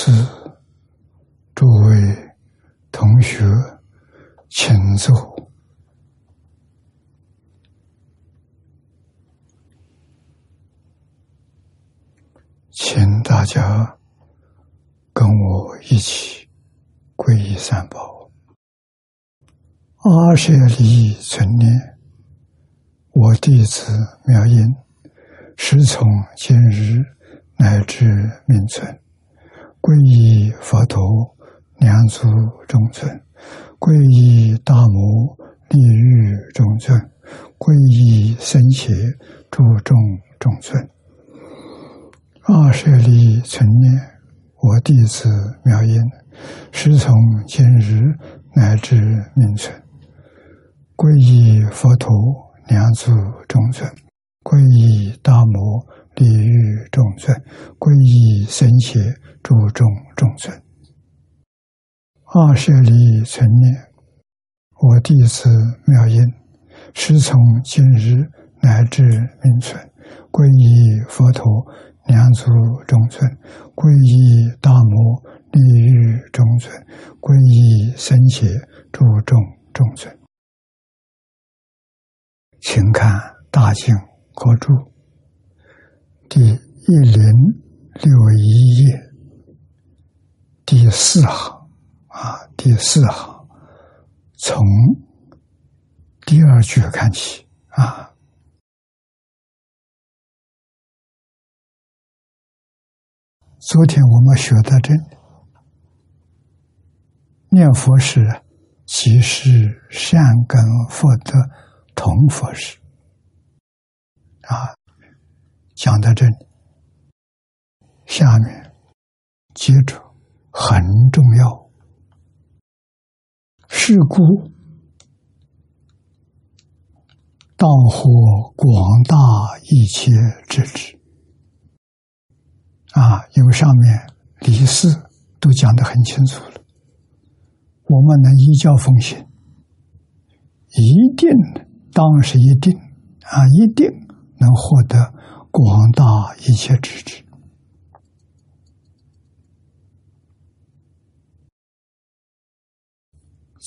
是、诸位同学，请坐，请大家跟我一起皈依三宝。阿舍利存念，我弟子妙音，时从今日。乃至命存，皈依佛陀，两足中尊；皈依大摩利欲中尊；皈依僧伽诸众中尊。二舍利存念，我弟子妙音，师从今日乃至命存，皈依佛陀，两足中尊；皈依大摩。地狱众尊，皈依僧伽诸众众尊。二舍利存念，我弟子妙音，师从今日乃至命存，皈依佛陀两足众尊，皈依大摩地狱众尊，皈依僧伽诸众众尊。请看大经国注。第一零六一页第四行啊，第四行从第二句看起啊。昨天我们学的这，念佛时即是善根福德同佛时啊。讲到这里，下面接着很重要。是故，当获广大一切之智。啊，因为上面李四都讲得很清楚了，我们能依教奉行，一定当时一定啊，一定能获得。广大一切之智，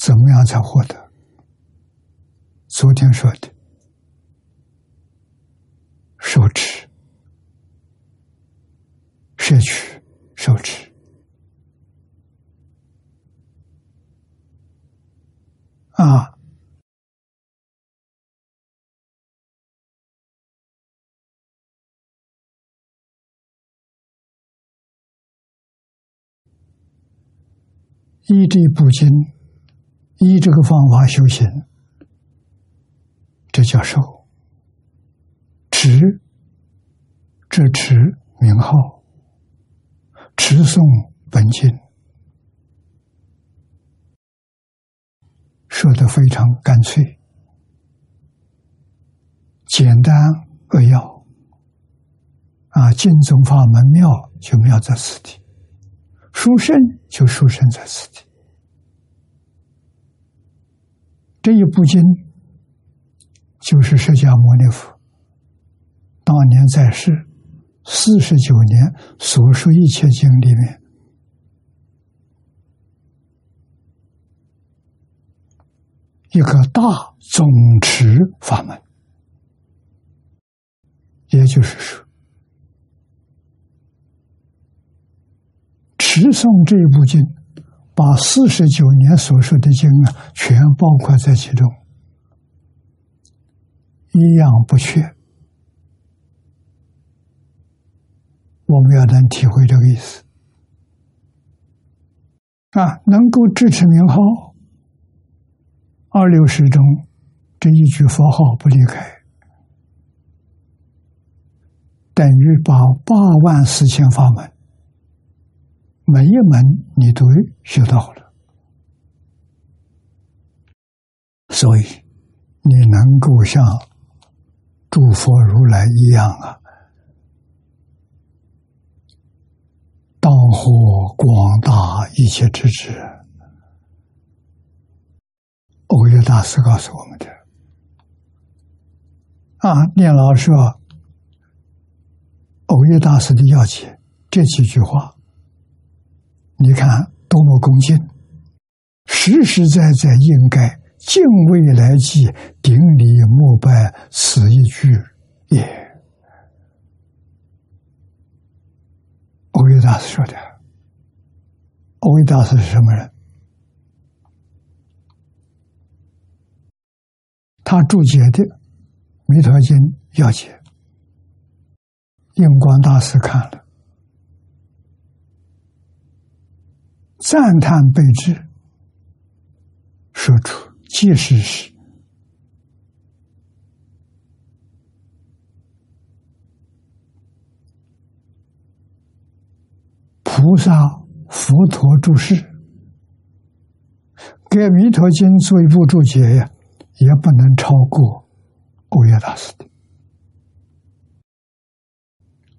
怎么样才获得？昨天说的，受持、摄取、受持啊。依这部经，依这个方法修行，这叫受持，这持名号，持诵本经，说的非常干脆、简单扼要。啊，经宗法门妙，就妙在此地。殊胜就殊胜在此地。这一部经就是释迦牟尼佛当年在世四十九年所说一切经里面一个大总持法门，也就是说。持诵这一部经，把四十九年所说的经啊，全包括在其中，一样不缺。我们要能体会这个意思啊，能够支持名号，二六十中这一句佛号不离开，等于把八万四千法门。每一门你都学到了，所以你能够像诸佛如来一样啊，当获广大一切之智。欧耶大师告诉我们的啊，念老说欧耶大师的要解这几句话。你看多么恭敬，实实在在应该敬畏来记，顶礼膜拜此一句也。欧维大师说的。欧维大师是什么人？他注解的《弥陀经》要解，印光大师看了。赞叹备至，说出即使是菩萨、佛陀注释，给《弥陀经》做一部注解呀，也不能超过欧耶大师的。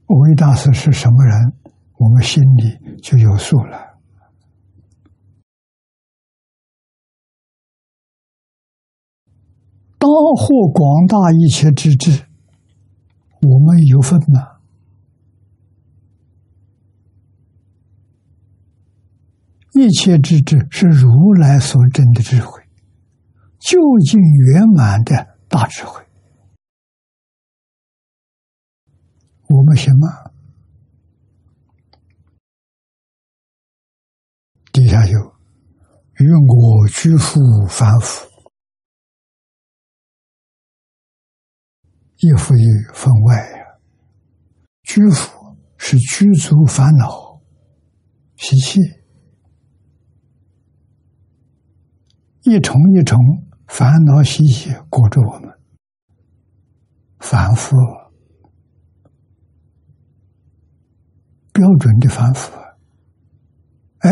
欧耶大师是什么人？我们心里就有数了。当获广大一切之智，我们有份吗？一切之智是如来所证的智慧，究竟圆满的大智慧，我们行吗？底下有与我居复凡夫。亦复于分外呀，居福是居足烦恼习气，一重一重烦恼习气裹着我们，反复标准的反复，哎，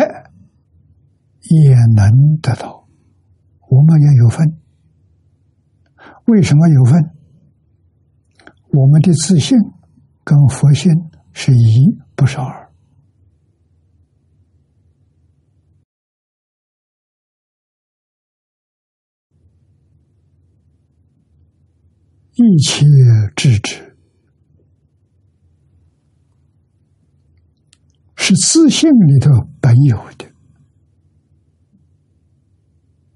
也能得到，我们也有份。为什么有份？我们的自信跟佛性是一，不是二。一切智智是自信里头本有的，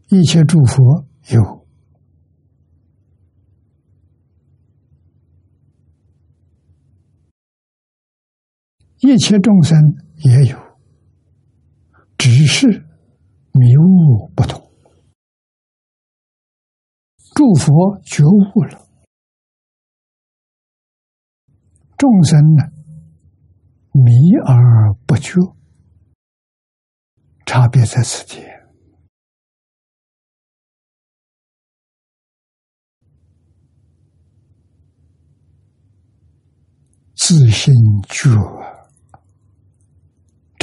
一切诸佛有。一切众生也有，只是迷悟不同。诸佛觉悟了，众生呢迷而不觉，差别在此地。自信觉。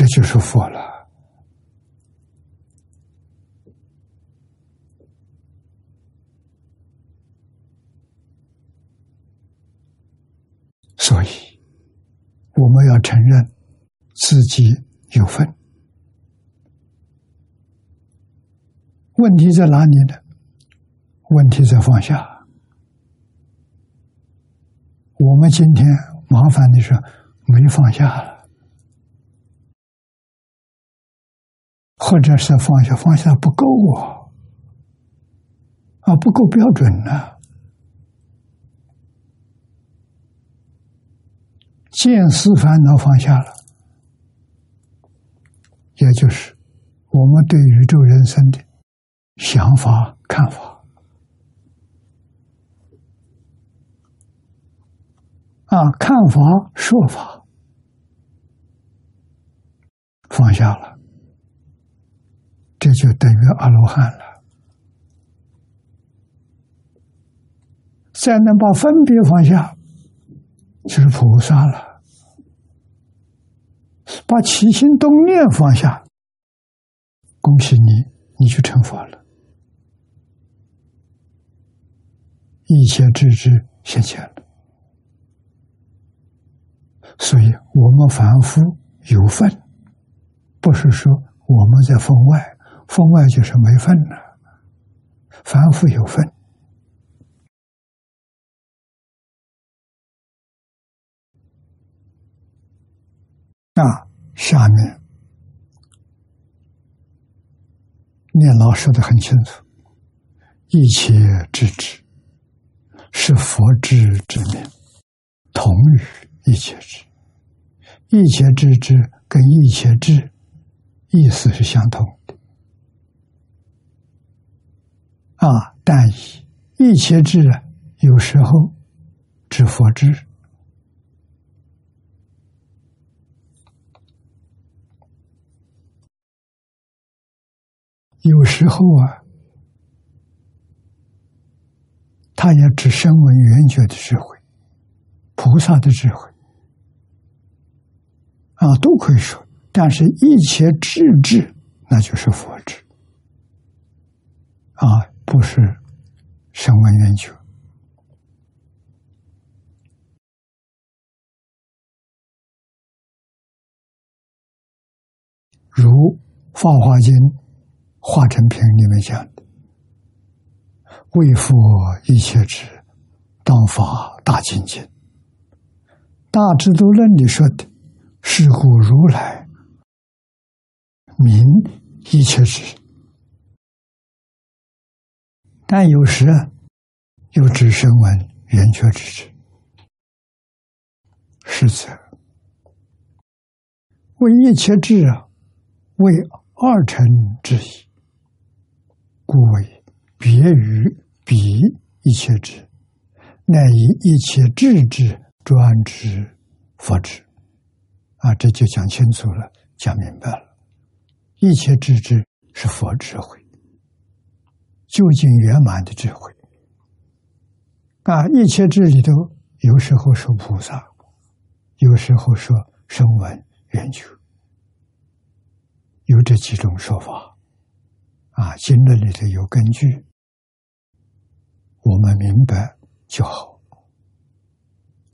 这就是佛了，所以我们要承认自己有份。问题在哪里呢？问题在放下。我们今天麻烦的是没放下。或者是放下，放下不够啊，啊不够标准呢。见思烦恼放下了，也就是我们对宇宙人生的想法看法啊，看法说法放下了。这就等于阿罗汉了。再能把分别放下，就是菩萨了。把起心动念放下，恭喜你，你就成佛了。一切智智现前了。所以我们凡夫有份，不是说我们在分外。分外就是没份了，凡夫有份那。下面念老说的很清楚：一切智智是佛智之名，同于一切智。一切智智跟一切智意思是相同啊，但以一切智啊，有时候指佛智，有时候啊，他也指声闻缘觉的智慧，菩萨的智慧。啊，都可以说，但是一切智智，那就是佛智，啊，不是声闻缘觉。如《法华经》华严品里面讲的：“为佛一切智，当法大精进。”《大智度论》里说的。是故如来名一切智，但有时又只身闻圆觉之智，是则为一切智啊，为二乘之一，故为别于彼一切智，乃以一切智智专指佛智。啊，这就讲清楚了，讲明白了。一切智智是佛智慧，究竟圆满的智慧。啊，一切智里头，有时候说菩萨，有时候说声闻缘觉，有这几种说法。啊，经论里头有根据，我们明白就好。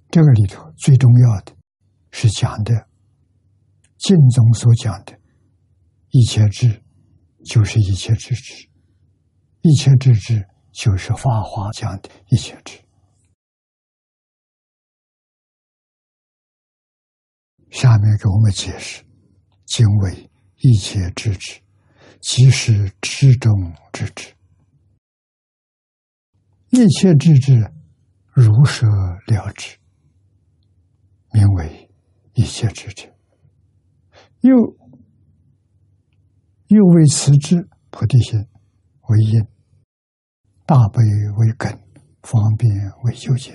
这个里头最重要的是讲的。经中所讲的一切智，就是一切智智；一切智智，就是法华讲的一切智。下面给我们解释：经为一切智智，即是智中之智。一切智智，如舍了之，名为一切智智。又又为此之菩提心为因，大悲为根，方便为究竟。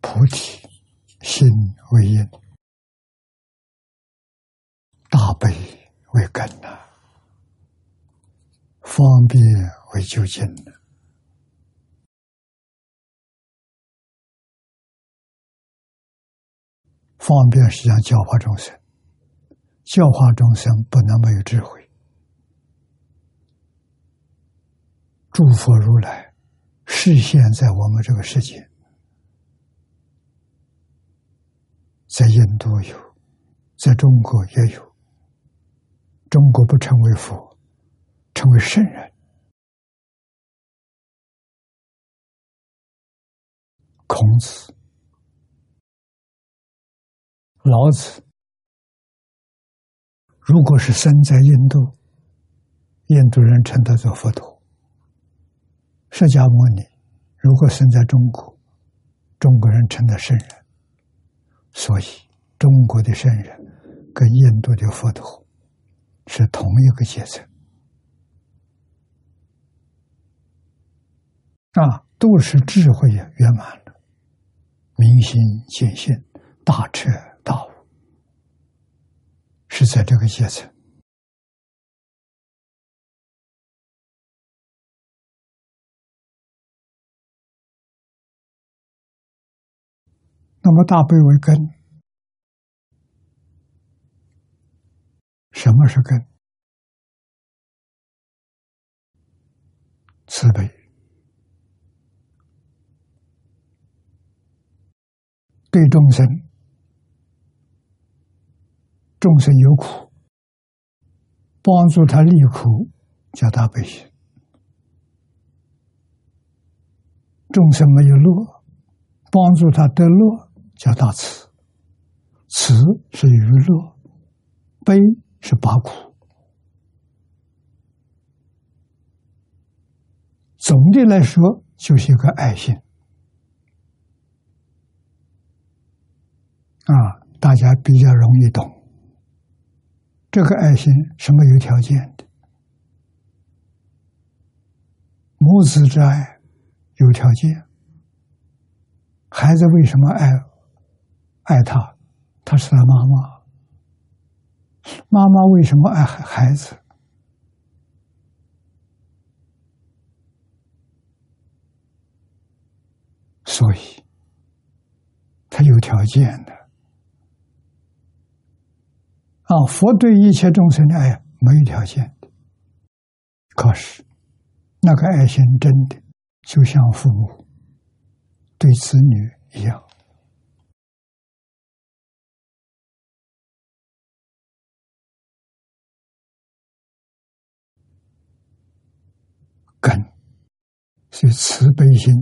菩提心为因，大悲为根呐，方便为究竟。方便是想教化众生，教化众生不能没有智慧。诸佛如来视现在我们这个世界，在印度有，在中国也有。中国不称为佛，称为圣人，孔子。老子如果是生在印度，印度人称他做佛陀；释迦牟尼如果生在中国，中国人称他圣人。所以，中国的圣人跟印度的佛陀是同一个阶层啊，都是智慧圆满了，明心见性，大彻。道是在这个阶层，那么大悲为根，什么是根？慈悲，对众生。众生有苦，帮助他离苦，叫大悲心；众生没有乐，帮助他得乐，叫大慈。慈是娱乐，悲是拔苦。总的来说，就是一个爱心啊，大家比较容易懂。这个爱心是没有条件的，母子之爱有条件。孩子为什么爱爱他？他是他妈妈。妈妈为什么爱孩子？所以，他有条件的。啊，佛对一切众生的爱没有条件的，可是那个爱心真的就像父母对子女一样，根是慈悲心，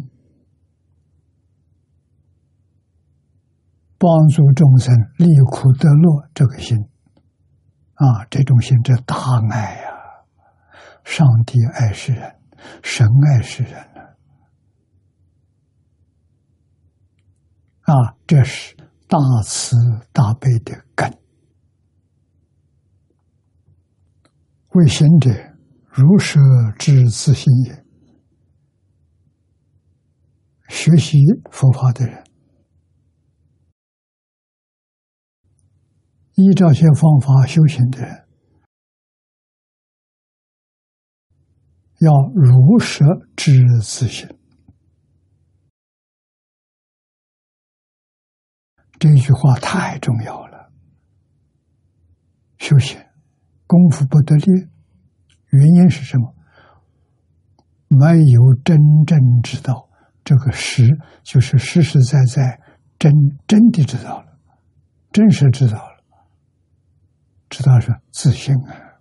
帮助众生离苦得乐这个心。啊，这种心这大爱呀！上帝爱世人，神爱世人呢。啊，这是大慈大悲的根。为行者，如舍之自心也。学习佛法的人。依照些方法修行的人，要如实知自性。这句话太重要了。修行功夫不得力，原因是什么？没有真正知道这个实，就是实实在在、真真的知道了，真实知道。知道是自信啊，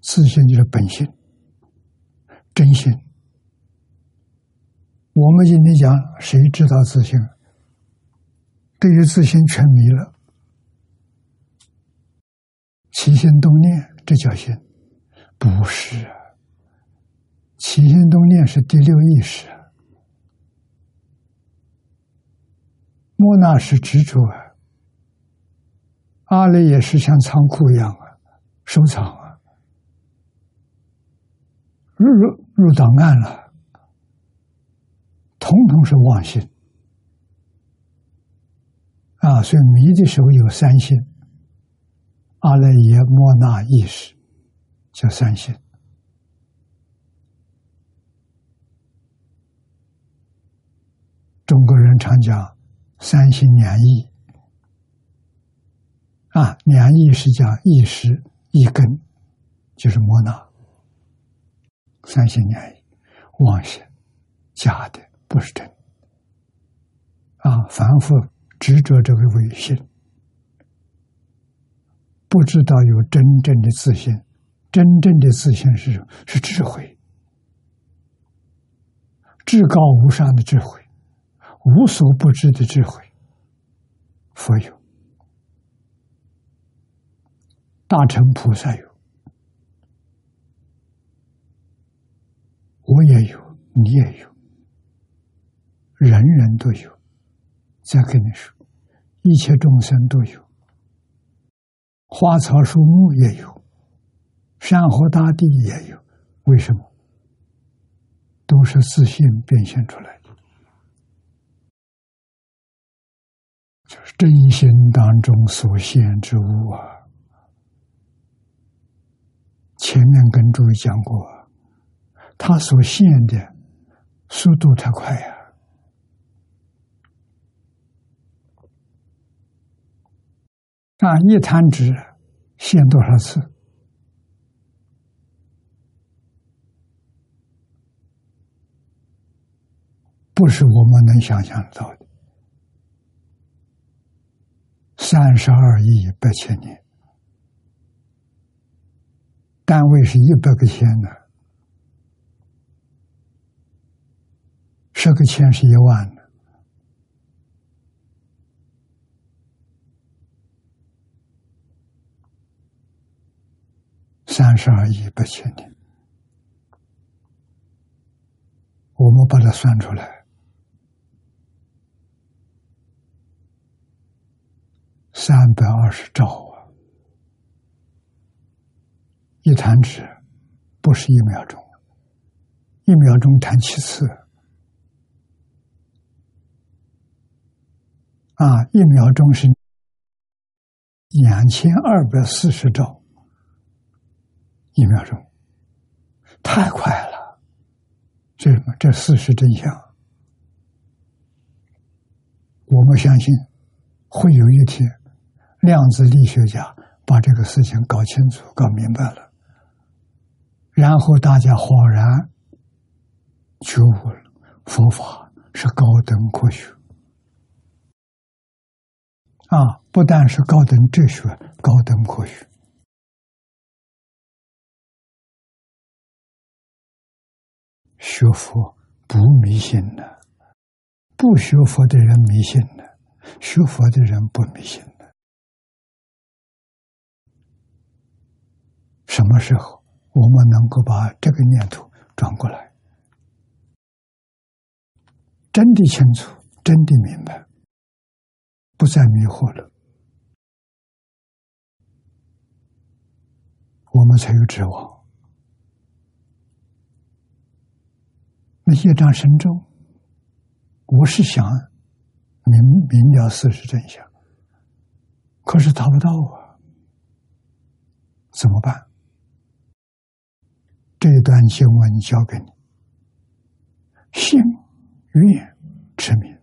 自信就是本性、真心。我们今天讲，谁知道自信？对于自信全迷了，起心动念，这叫心？不是，起心动念是第六意识，莫那是执着啊。阿赖也是像仓库一样啊，收藏啊，入入入档案了，统统是妄心啊！所以迷的时候有三心，阿赖耶莫那意识叫三心。中国人常讲三心两意。啊，两意是讲意识一根，就是摩那三心两意，妄想假的，不是真。啊，反复执着这个伪心，不知道有真正的自信。真正的自信是是智慧，至高无上的智慧，无所不知的智慧，佛有。大乘菩萨有，我也有，你也有，人人都有。再跟你说，一切众生都有，花草树木也有，山河大地也有。为什么？都是自信变现出来的，就是真心当中所现之物啊。前面跟诸位讲过，他所现的速度太快呀！啊，一弹指现多少次？不是我们能想象得到的。三十二亿八千年。单位是一百个千呢，十个千是一万呢，三十二亿八千年，我们把它算出来，三百二十兆。一弹指不是一秒钟，一秒钟弹七次啊！一秒钟是两千二百四十兆。一秒钟，太快了！这？这事实真相。我们相信，会有一天，量子力学家把这个事情搞清楚、搞明白了，然后大家恍然觉悟了：佛法是高等科学啊！不但是高等哲学、高等科学。学佛不迷信的，不学佛的人迷信的，学佛的人不迷信的。什么时候我们能够把这个念头转过来，真的清楚，真的明白，不再迷惑了，我们才有指望。那业障深重，我是想明明了事实真相，可是达不到啊，怎么办？这段经文交给你，信愿持名，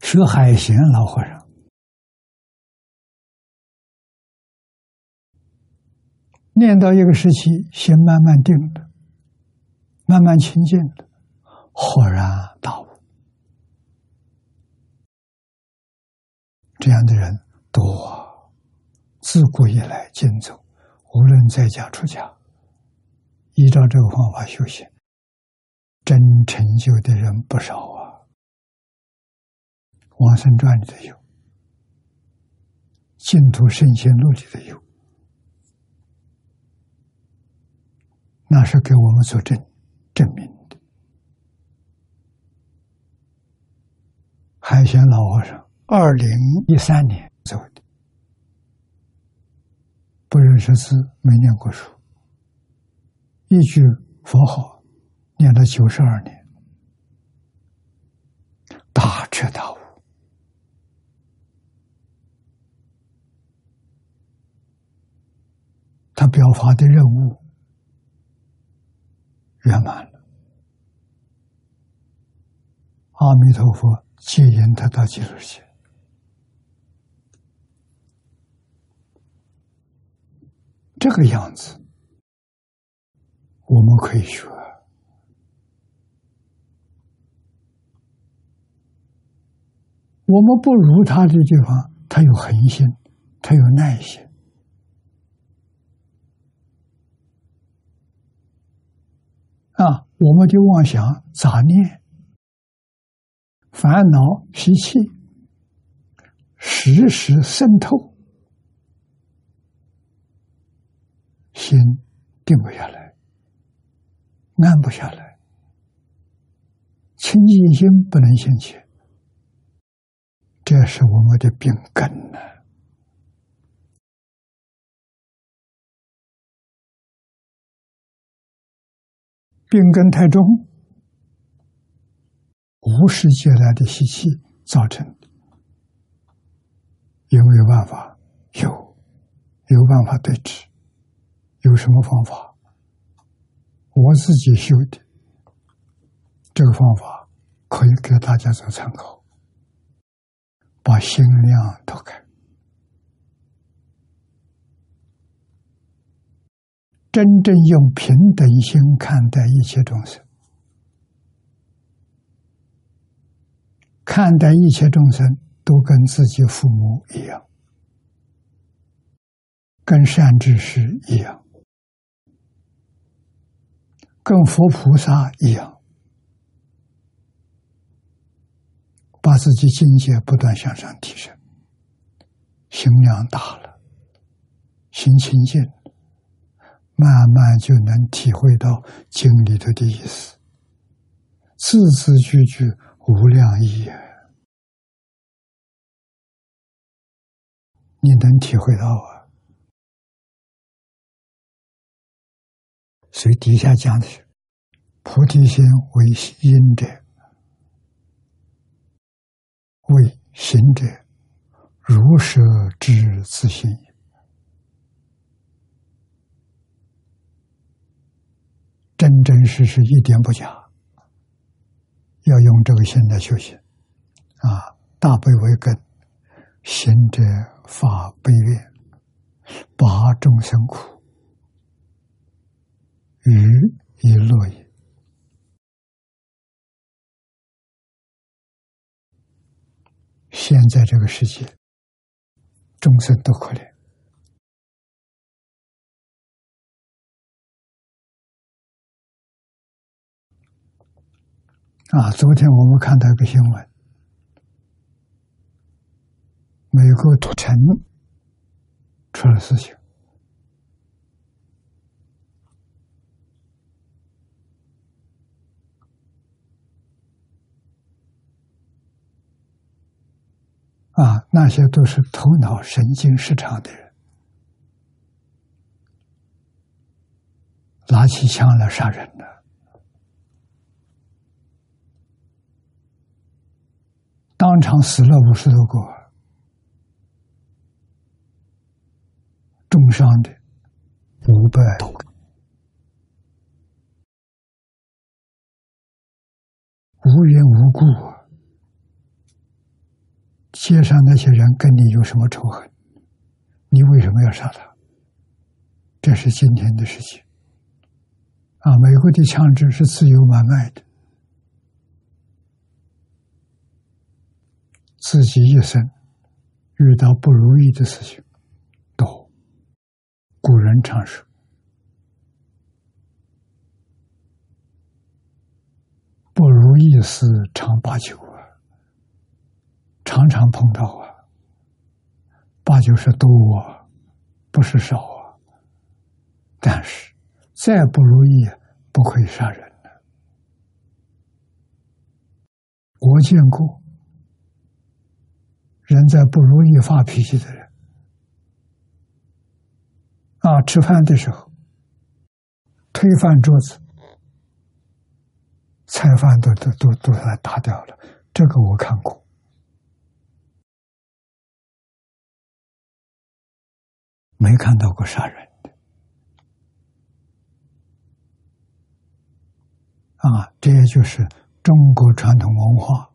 学海贤老和尚。念到一个时期，心慢慢定了，慢慢清净了，豁然大悟。这样的人多，自古以来经走，无论在家出家，依照这个方法修行，真成就的人不少啊。《往生传》里的有，《净土圣贤录》里的有。那是给我们做证证明的。海贤老和尚二零一三年走的，不认识字，没念过书，一句佛号念了九十二年，大彻大悟。他表发的任务。圆满了，阿弥陀佛接引他到极乐世界，这个样子我们可以学。我们不如他的地方，他有恒心，他有耐心。啊，我们就妄想、杂念、烦恼、习气，时时渗透，心定不下来，安不下来，清净心不能兴起，这是我们的病根呢。病根太重，无始劫来的习气造成的。有没有办法？有，有办法对治。有什么方法？我自己修的这个方法，可以给大家做参考。把心量打开。真正用平等心看待一切众生，看待一切众生都跟自己父母一样，跟善知识一样，跟佛菩萨一样，把自己境界不断向上提升，心量大了。心清净，慢慢就能体会到经里头的意思，字字句句无量意，你能体会到啊？所以底下讲的是菩提心为因者，为行者，如舍之自性也。真真实实，一点不假。要用这个心来修行，啊，大悲为根，行者法悲愿，拔众生苦，于以乐也。现在这个世界，众生都可怜。啊！昨天我们看到一个新闻，美国土城出了事情。啊，那些都是头脑神经失常的人，拿起枪来杀人的。当场死了五十多个，重伤的五百多个，无缘无故，街上那些人跟你有什么仇恨？你为什么要杀他？这是今天的事情。啊，美国的枪支是自由买卖的。自己一生遇到不如意的事情多，古人常说：“不如意事常八九，常常碰到啊。八九十多啊，不是少啊。但是再不如意，不可以杀人了。我见过。”人在不如意发脾气的人，啊，吃饭的时候推翻桌子，菜饭都都都都来打掉了。这个我看过，没看到过杀人的。啊，这也就是中国传统文化。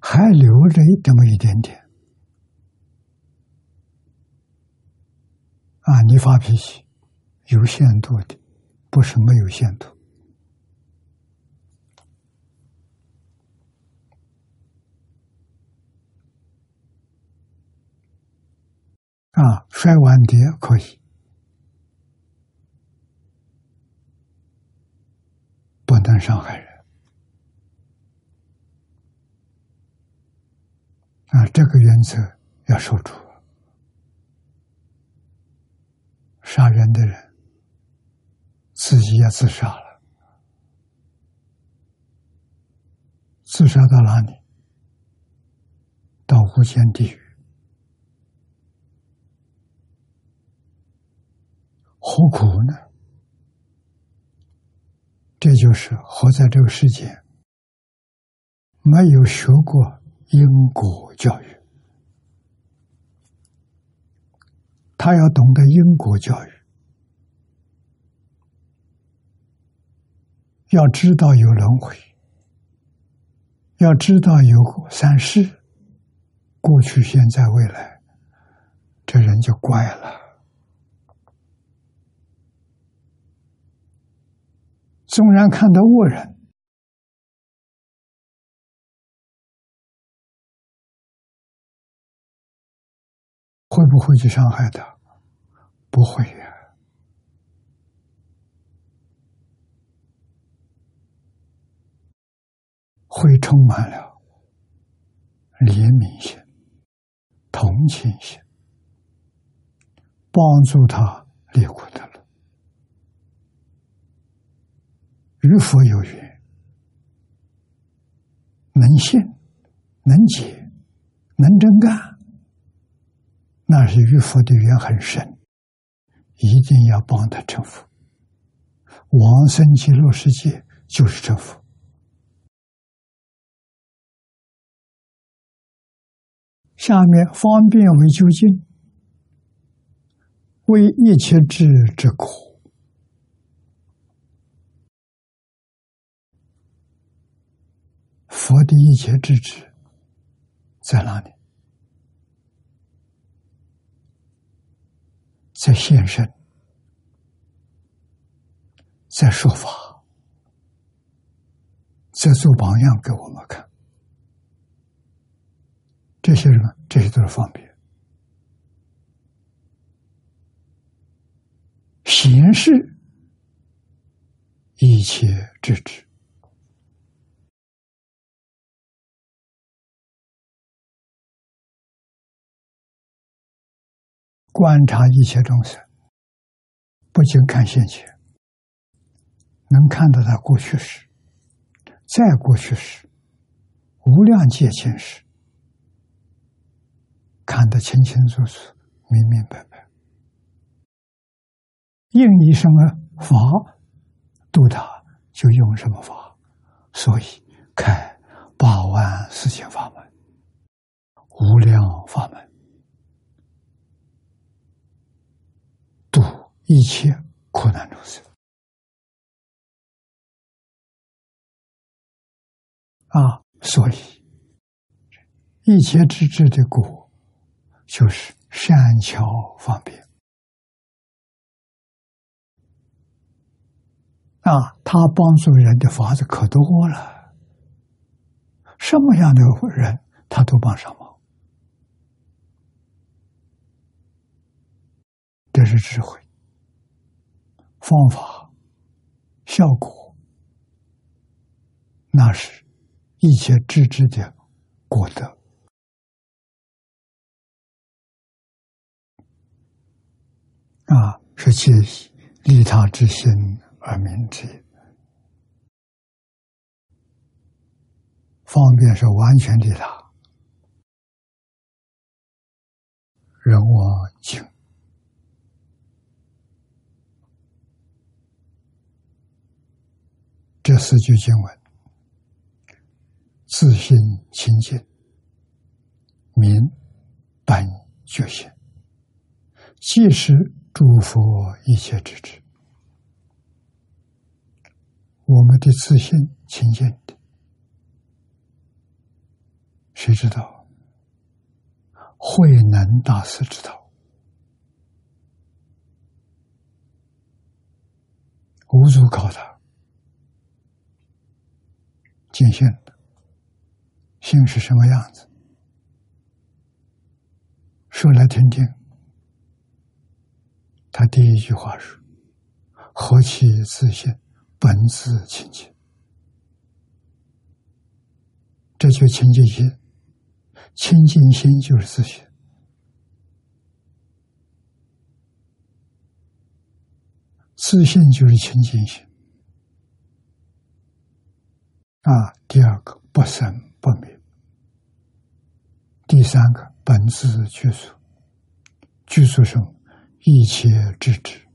还留着这么一点点啊！你发脾气有限度的，不是没有限度啊！摔碗碟可以，不能伤害人。啊，这个原则要守住。杀人的人自己也自杀了，自杀到哪里？到无间地狱，何苦呢？这就是活在这个世界，没有学过。因果教育，他要懂得因果教育，要知道有轮回，要知道有三世，过去、现在、未来，这人就怪了。纵然看到恶人。会不会去伤害他？不会呀，会充满了怜悯心，同情心，帮助他离苦得乐。与佛有缘，能信、能解、能真干，那是与佛的缘很深，一定要帮他成佛。往生极乐世界就是成佛。下面方便为究竟，为一切智之苦。佛的一切智智在哪里？在现身，在说法，在做榜样给我们看。这些人，这些都是方便形式一切智智。观察一切众生，不仅看现前，能看到他过去时，再过去时，无量界前时，看得清清楚楚、明明白白。应以什么法度他，就用什么法。所以开八万四千法门，无量法门。一切苦难众生啊，所以一切之智的果，就是善巧方便啊。他帮助人的法子可多了，什么样的人他都帮上忙，这是智慧。方法、效果，那是一切智智的果德啊，是借以利他之心而明之。方便是完全利他，人我境。这四句经文，自信清净，明本觉性，即是诸佛一切之智。我们的自信清净的，谁知道？慧能大师知道，无足考他。见性的性是什么样子？说来听听。他第一句话是：“何其自信，本自清净。”这就清净心，清净心就是自信。自信就是清净心。啊，第二个不生不灭，第三个本自具足，具足什么？一切智智，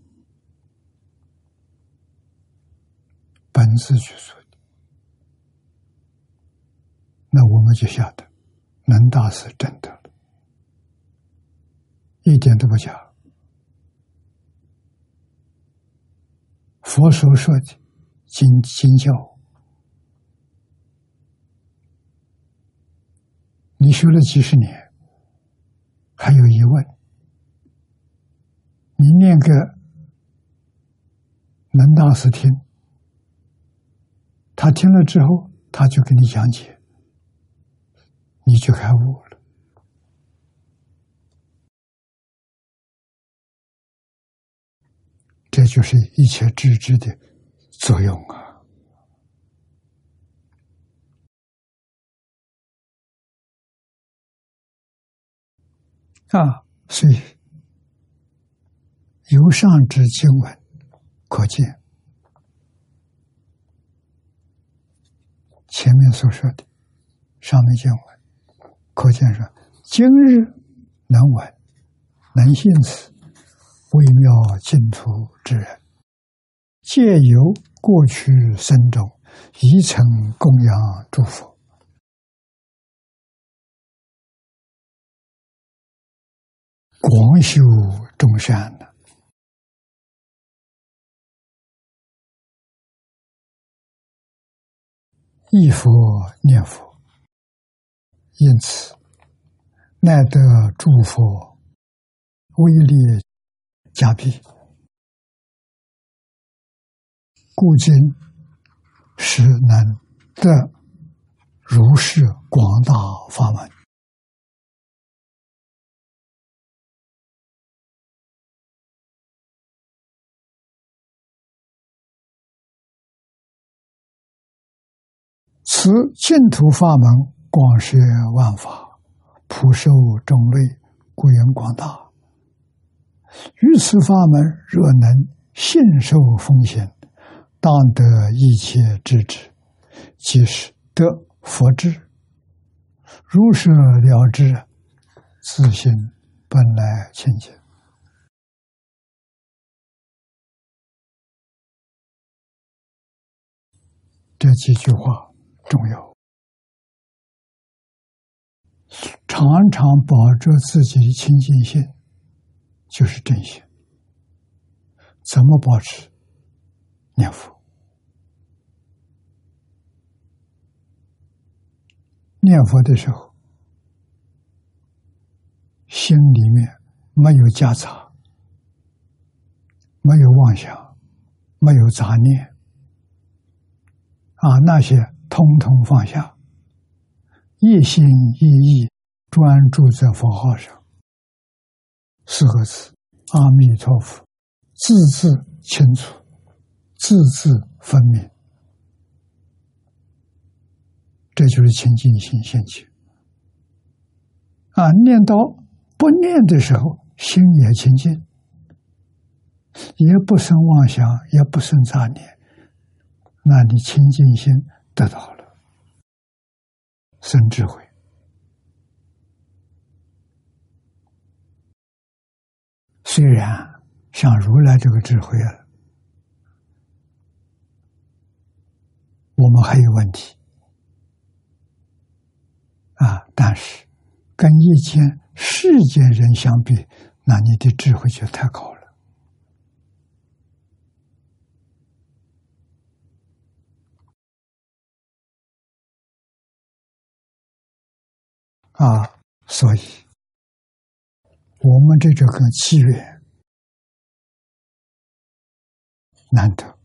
本自具足那我们就晓得，能大是真的了，一点都不假。佛所说的经经教。你学了几十年，还有疑问？你念个能大师听，他听了之后，他就给你讲解，你就开悟了。这就是一切智智的作用啊！啊，所以由上之经文可见，前面所说的上面经文可见说，今日能闻能信此微妙净土之人，借由过去生中已曾供养诸佛。广修众善的，忆佛念佛，因此乃得诸佛威力加庇，故今实能得如是广大法门。此净土法门广摄万法，普受众类，故言广大。于此法门若能信受奉行，当得一切智智，即是得佛智，如是了知，自性本来清净。这几句话。重要，常常保住自己的清净心，就是真心。怎么保持？念佛，念佛的时候，心里面没有夹杂，没有妄想，没有杂念，啊，那些。通通放下，一心一意专注在佛号上。四个字：阿弥陀佛，字字清楚，字字分明。这就是清净心现起。啊，念到不念的时候，心也清净，也不生妄想，也不生杂念，那你清净心。得到了生智慧，虽然像如来这个智慧啊，我们还有问题啊，但是跟一切世间人相比，那你的智慧就太高了。啊，所以，我们这这个契约难得。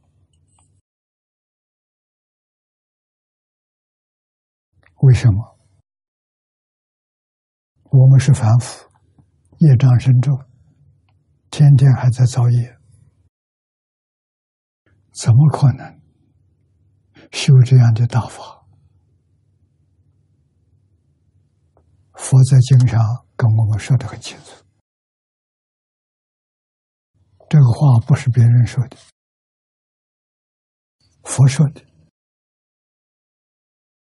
为什么？我们是凡夫，业障深重，天天还在造业，怎么可能修这样的大法？佛在经上跟我们说的很清楚，这个话不是别人说的，佛说的。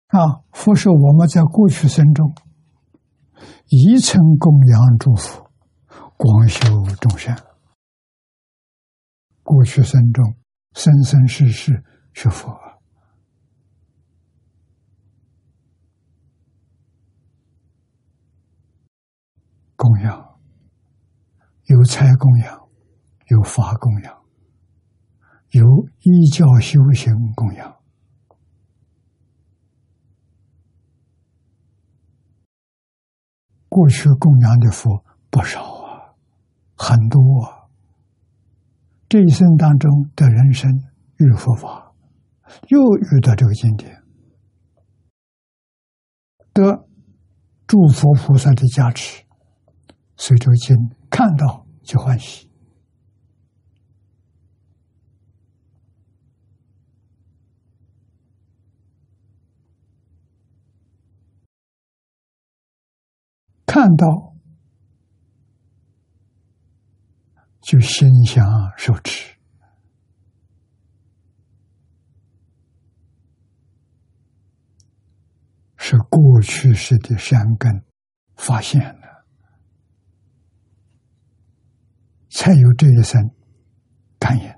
啊，佛说我们在过去生中，一层供养诸佛，广修众善。过去生中，生生世世是佛。供养有财供养，有法供养，有依教修行供养。过去供养的佛不少啊，很多啊。这一生当中的人生遇佛法，又遇到这个经典，得诸佛菩萨的加持。随着经看到就欢喜，看到就心想受持，是过去式的善根发现了，才有这一生感应。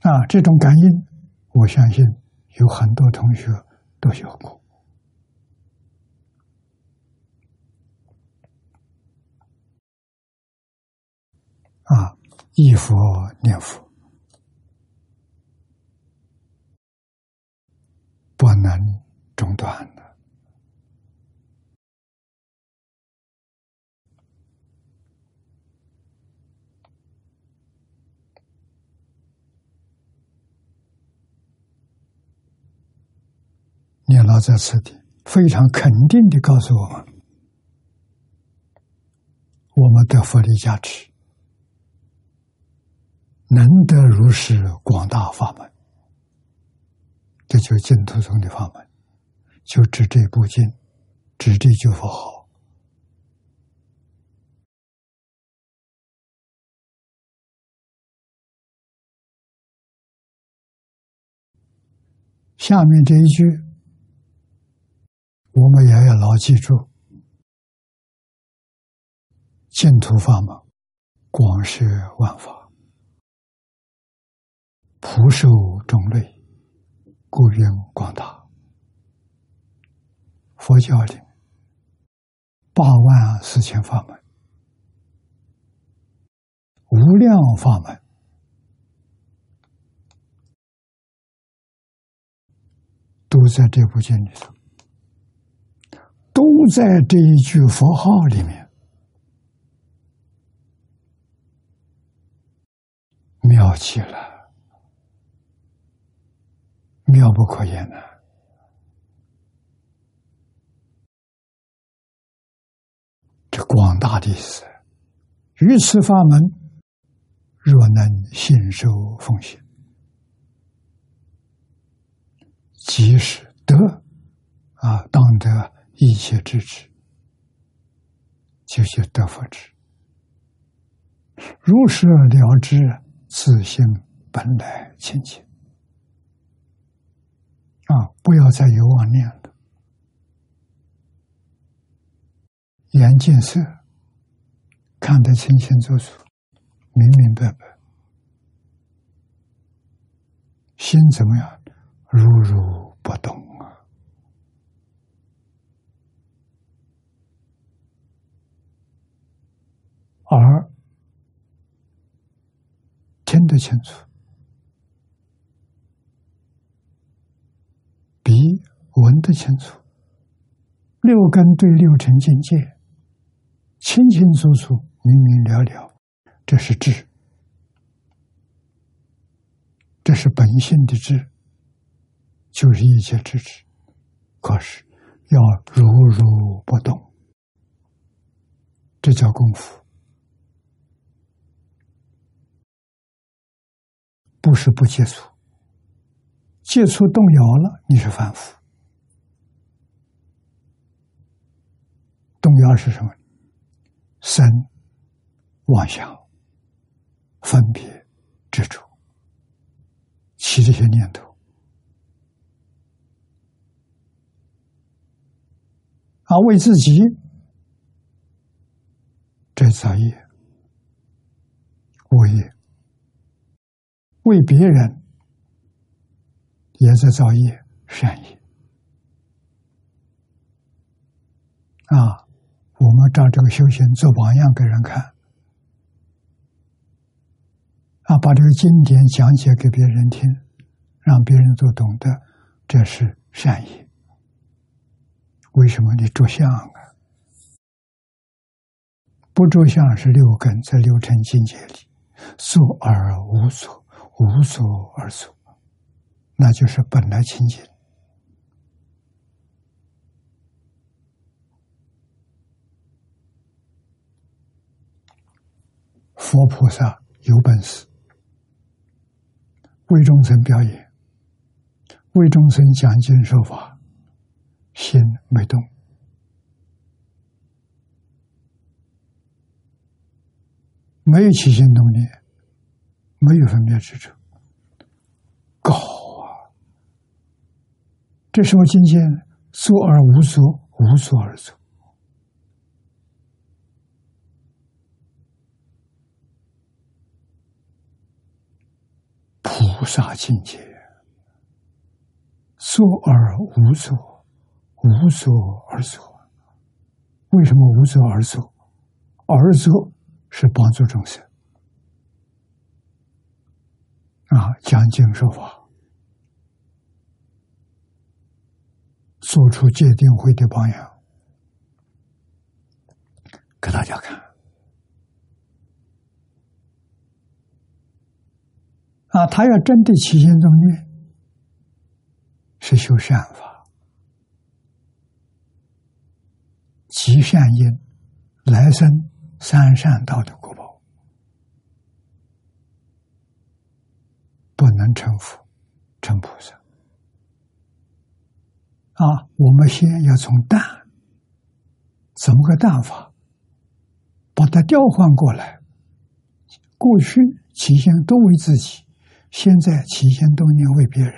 啊，这种感应，我相信有很多同学都有过。啊，忆佛念佛不能中断的。念老在此地非常肯定的告诉我们：我们的佛力加持。能得如是广大法门，这就是净土宗的法门，就指这部经，指这句佛号。下面这一句，我们也要牢记住：净土法门，广摄万法。普受种类，故愿广大。佛教里八万四千法门，无量法门，都在这部经里头，都在这一句佛号里面，妙极了。妙不可言呐！这广大的意思，于此法门，若能信受奉行，即使得啊，当得一切之智，就是得佛智。如是了知，自性本来清净。啊！不要再有妄念了，眼见色，看得清清楚楚、明明白白，心怎么样？如如不动啊！耳听得清楚。鼻闻得清楚，六根对六尘境界清清楚楚、明明了了，这是智，这是本性的智，就是一切智智。可是要如如不动，这叫功夫，不是不接触。接触动摇了，你是反复。动摇是什么？生、妄想、分别、执着，起这些念头，啊，为自己这造业，恶业，为别人。也在造业善业啊！我们照这个修行做榜样给人看啊，把这个经典讲解给别人听，让别人都懂得，这是善意。为什么你着相啊？不着相是六根在六尘境界里作而无所，无所而作。那就是本来清净。佛菩萨有本事，为众生表演，为众生讲经说法，心没动，没有起心动念，没有分别执着，高啊！这什么境界呢？作而无作，无作而作，菩萨境界。作而无作，无作而作。为什么无作而作？而作是帮助众生啊，讲经说法。做出戒定慧的榜样，给大家看啊！他要真的起心动念，是修善法，积善因，来生三善道的果报，不能成佛，成菩萨。啊，我们先要从淡，怎么个淡法？把它调换过来。过去起心都为自己，现在起心动念为别人，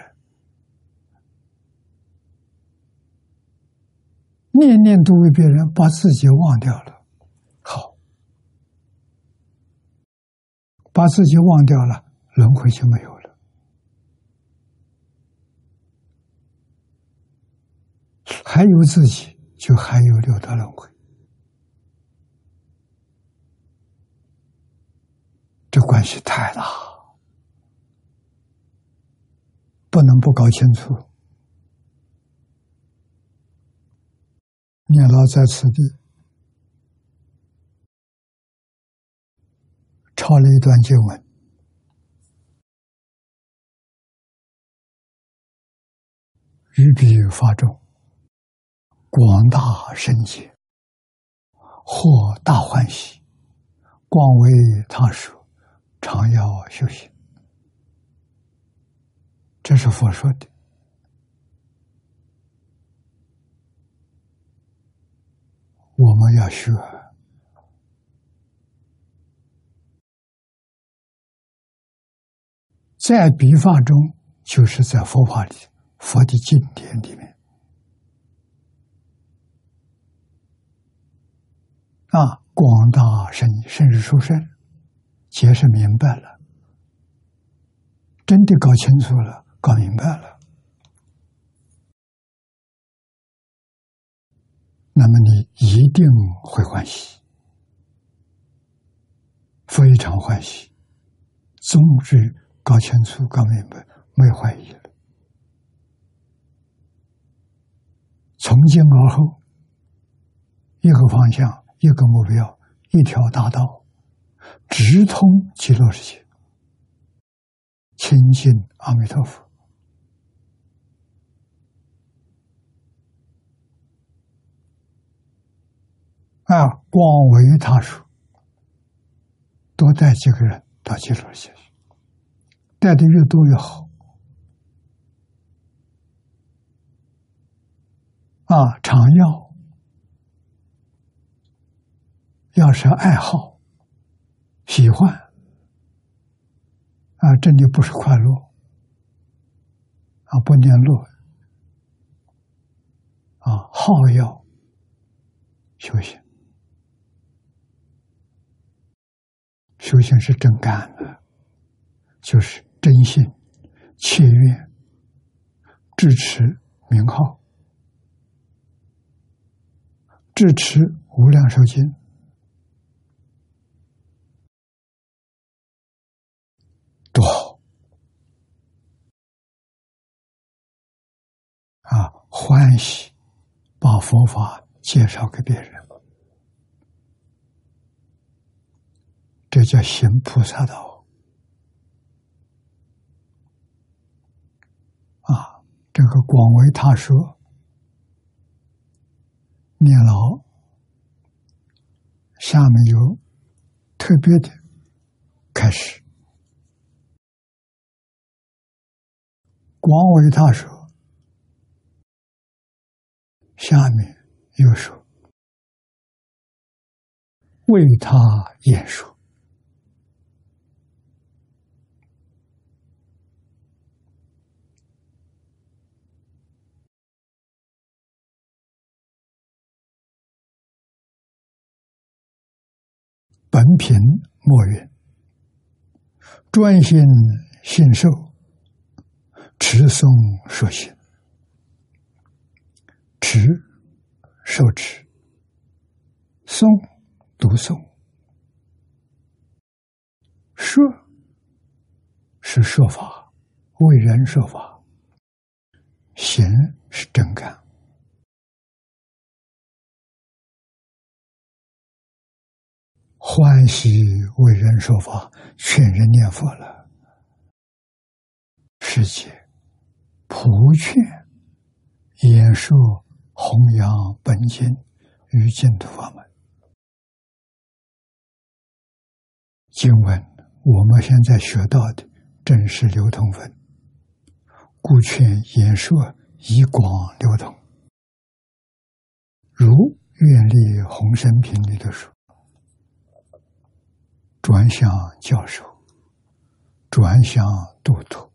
念念都为别人，把自己忘掉了。好，把自己忘掉了，轮回就没有了。还有自己，就还有六道轮回，这关系太大，不能不搞清楚。念老在此地抄了一段经文，于彼发众。广大神解，获大欢喜，广为他说，常要修行。这是佛说的，我们要学，在笔法中，就是在佛法里，佛的经典里面。啊，广大圣圣日出生，解释明白了，真的搞清楚了，搞明白了，那么你一定会欢喜，非常欢喜。终于搞清楚、搞明白，没有怀疑了。从今而后，一个方向。一个目标，一条大道，直通极乐世界，亲近阿弥陀佛啊！广为他说，多带几个人到极乐世界去，带的越多越好啊！常要。要是爱好、喜欢啊，这里不是快乐。啊，不念乐啊，好要修行，修行是真干的，就是真心、切愿、支持名号、支持无量寿经。多好啊！欢喜把佛法介绍给别人，这叫行菩萨道啊！这个广为他说，念老下面有特别的开始。广为他说，下面又说：“为他演说，本品莫云，专心信受，持诵说行。”持受持，诵读诵，说是说法，为人说法，行是真干。欢喜为人说法，劝人念佛了。世界普劝演说弘扬本经与净土法门。经文我们现在学到的正是流通文，故劝演说以广流通。如愿力宏生品里的说。转向教授，转向度度，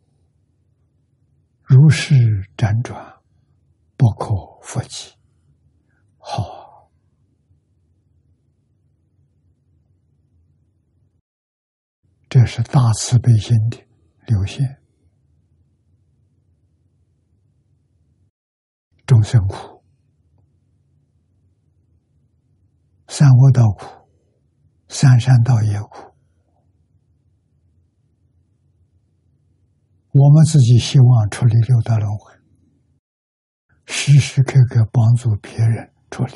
如是辗转，不可复计。好，这是大慈悲心的流现。众生苦，三恶道苦。三山道也苦，我们自己希望处理六道轮回，时时刻刻帮助别人处理，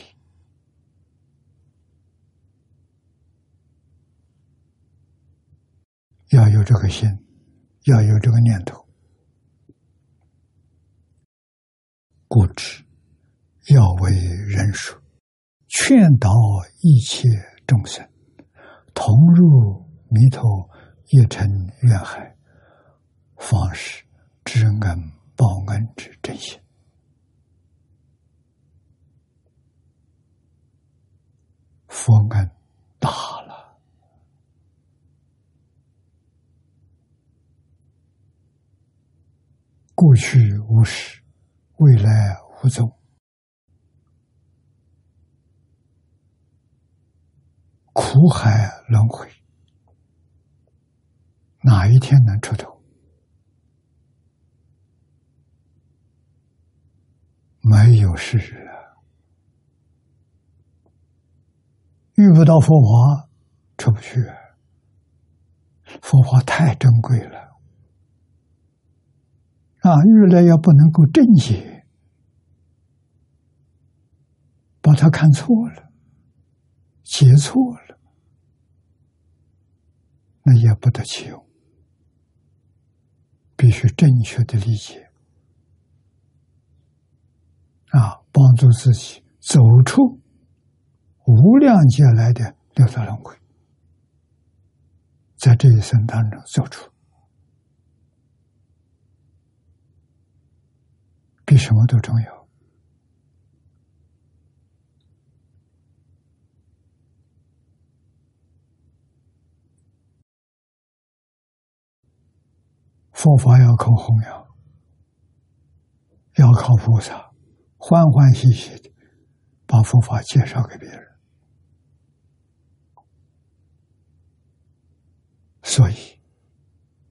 要有这个心，要有这个念头，固执要为人说，劝导一切众生。同入迷途，一尘怨海，方是知恩报恩之真心。佛恩大了，过去无始，未来无踪。苦海轮回，哪一天能出头？没有事实啊！遇不到佛法，出不去。佛法太珍贵了啊！遇了要不能够正解，把他看错了，解错了。那也不得其用，必须正确的理解啊，帮助自己走出无量劫来的六道轮回，在这一生当中走出，比什么都重要。佛法要靠弘扬，要靠菩萨欢欢喜喜的把佛法介绍给别人，所以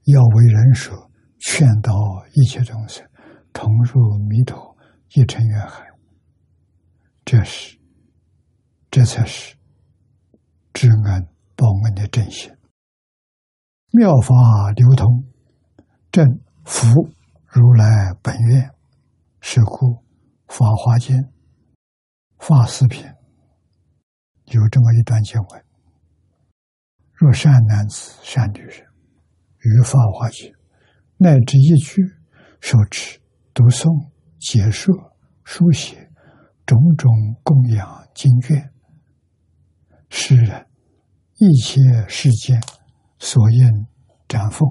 要为人说，劝导一切众生同入弥陀一尘缘海，这是这才是知恩报恩的真心，妙法流通。正福如来本愿，是故《法华经》《法四品》有这么一段经文：若善男子、善女人，于《法华经》乃至一句受持、读诵、解说、书写种种供养经卷，是人一切世间所应展奉。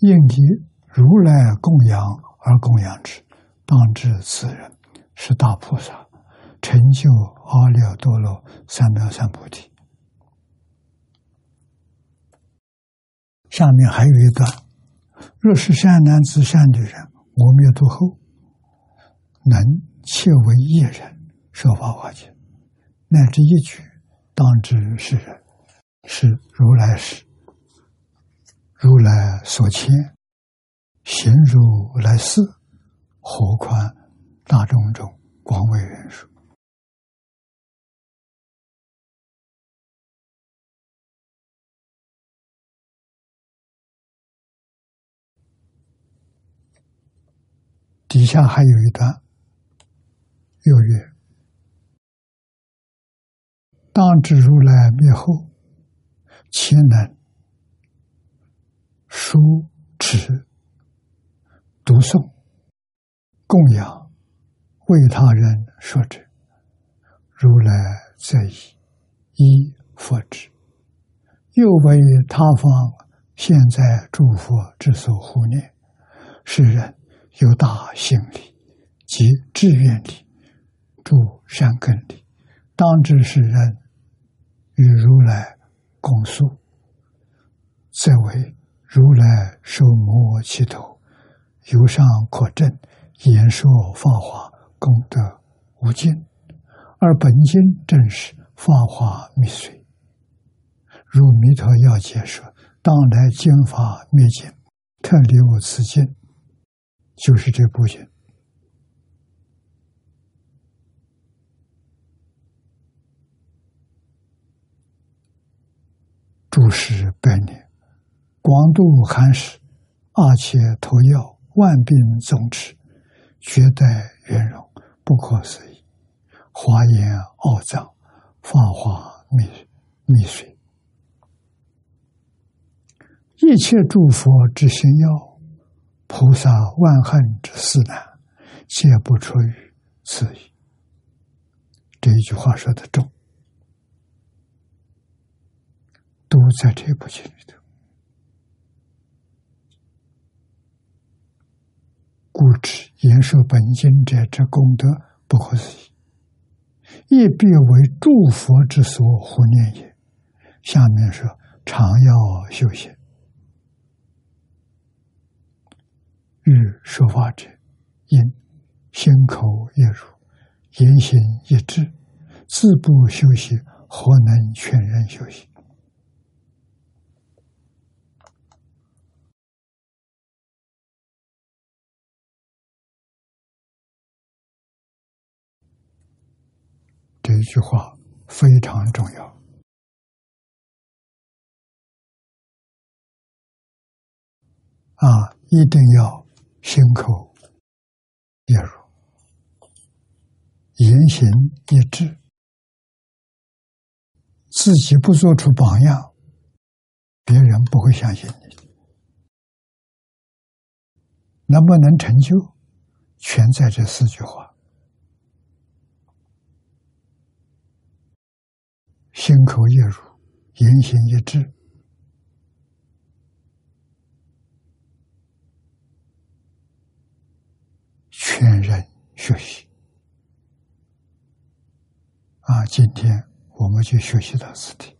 应以如来供养而供养之，当知此人是大菩萨，成就阿耨多罗三藐三菩提。下面还有一段：若是善男子、善女人，我灭度后，能切为一人说法华经，乃至一举当知是人，是如来事，如来所牵，行如来事，何况大众中广为人说。底下还有一段，又曰：“当知如来灭后，其能书持、读诵、供养、为他人说之？如来则以一佛之，又为他方现在诸佛之所护念，是人。”有大心力及志愿力，住善根力，当知是人与如来共宿，则为如来受摩其头，由上可证，言说法华功德无尽，而本经正是法华密髓，如弥陀要解说，当来经法灭尽，特留此经。就是这部经，诸世百年，广度寒食，而且投药，万病总治，绝代圆融，不可思议，华严奥藏，法华密密髓，一切诸佛之心药。菩萨万恨之四难，皆不出于此意。这一句话说的重，都在这部经里头。故知言说本经者之功德不可思议，亦必为诸佛之所护念也。下面说，常要修行。欲说法者，因心口一如，言行一致，自不修习，何能劝人修习？这一句话非常重要啊！一定要。心口一如，言行一致，自己不做出榜样，别人不会相信你。能不能成就，全在这四句话：心口一如，言行一致。全人学习啊！今天我们就学习到此地。